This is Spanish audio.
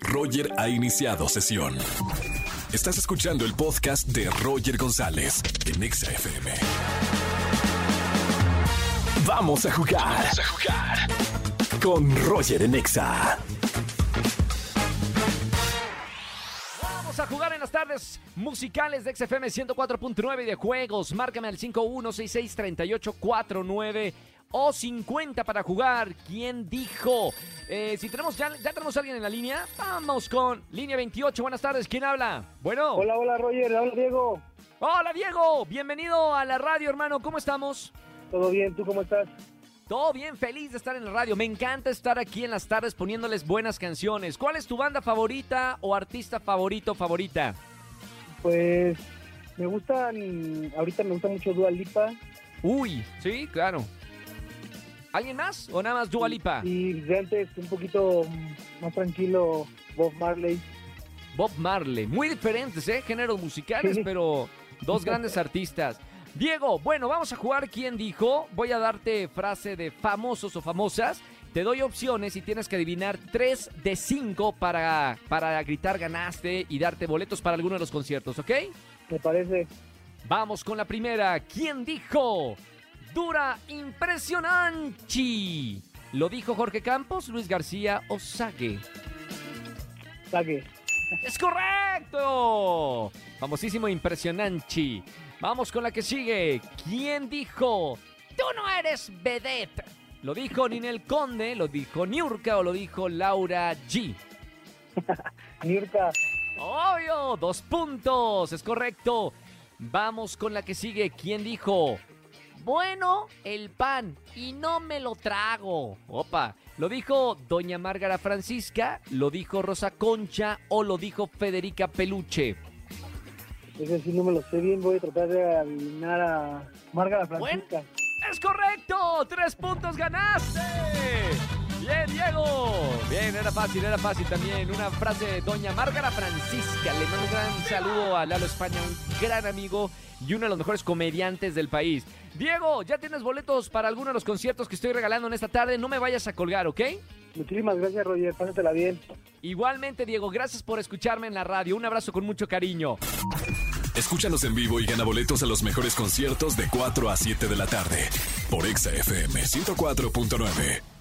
Roger ha iniciado sesión. Estás escuchando el podcast de Roger González en Exa FM. Vamos a jugar. Vamos a jugar. Con Roger en Exa. Vamos a jugar en las tardes musicales de XFM 104.9 de juegos. Márcame al 51663849 o 50 para jugar. ¿Quién dijo? Eh, si tenemos ya, ya tenemos a alguien en la línea, vamos con línea 28. Buenas tardes, ¿quién habla? Bueno. Hola, hola Roger, hola Diego. Hola Diego, bienvenido a la radio, hermano. ¿Cómo estamos? ¿Todo bien? ¿Tú cómo estás? Todo bien, feliz de estar en la radio. Me encanta estar aquí en las tardes poniéndoles buenas canciones. ¿Cuál es tu banda favorita o artista favorito favorita? Pues me gustan, ahorita me gusta mucho Dua Lipa. Uy, sí, claro. ¿Alguien más o nada más Dua Lipa? Y de antes un poquito más tranquilo Bob Marley. Bob Marley. Muy diferentes, ¿eh? Géneros musicales, Sí. pero dos grandes artistas. Diego, bueno, vamos a jugar ¿Quién dijo? Voy a darte frase de famosos o famosas. Te doy opciones y tienes que adivinar tres de cinco para, para gritar ganaste y darte boletos para alguno de los conciertos, ¿ok? Me parece. Vamos con la primera. ¿Quién dijo? Dura impresionante. ¿Lo dijo Jorge Campos, Luis García o Sague? Saque. ¡Es correcto! Famosísimo impresionante. Vamos con la que sigue. ¿Quién dijo? Tú no eres vedette. ¿Lo dijo Ninel Conde, lo dijo Niurka o lo dijo Laura G? Nirka. Obvio, dos puntos, es correcto. Vamos con la que sigue. ¿Quién dijo? Bueno, el pan y no me lo trago. Opa, ¿lo dijo Doña Márgara Francisca? ¿Lo dijo Rosa Concha o lo dijo Federica Peluche? Ese sí no me lo sé bien. Voy a tratar de adivinar a Marga la Francisca. ¡Es correcto! ¡Tres puntos ganaste! Bien, Diego. Bien, era fácil, era fácil también. Una frase de Doña Márgara Francisca. Le mando un gran saludo a Lalo España, un gran amigo y uno de los mejores comediantes del país. Diego, ya tienes boletos para alguno de los conciertos que estoy regalando en esta tarde. No me vayas a colgar, ¿ok? Muchísimas gracias, Roger. Pásatela bien. Igualmente, Diego, gracias por escucharme en la radio. Un abrazo con mucho cariño. Escúchanos en vivo y gana boletos a los mejores conciertos de 4 a 7 de la tarde por Exa FM 104.9.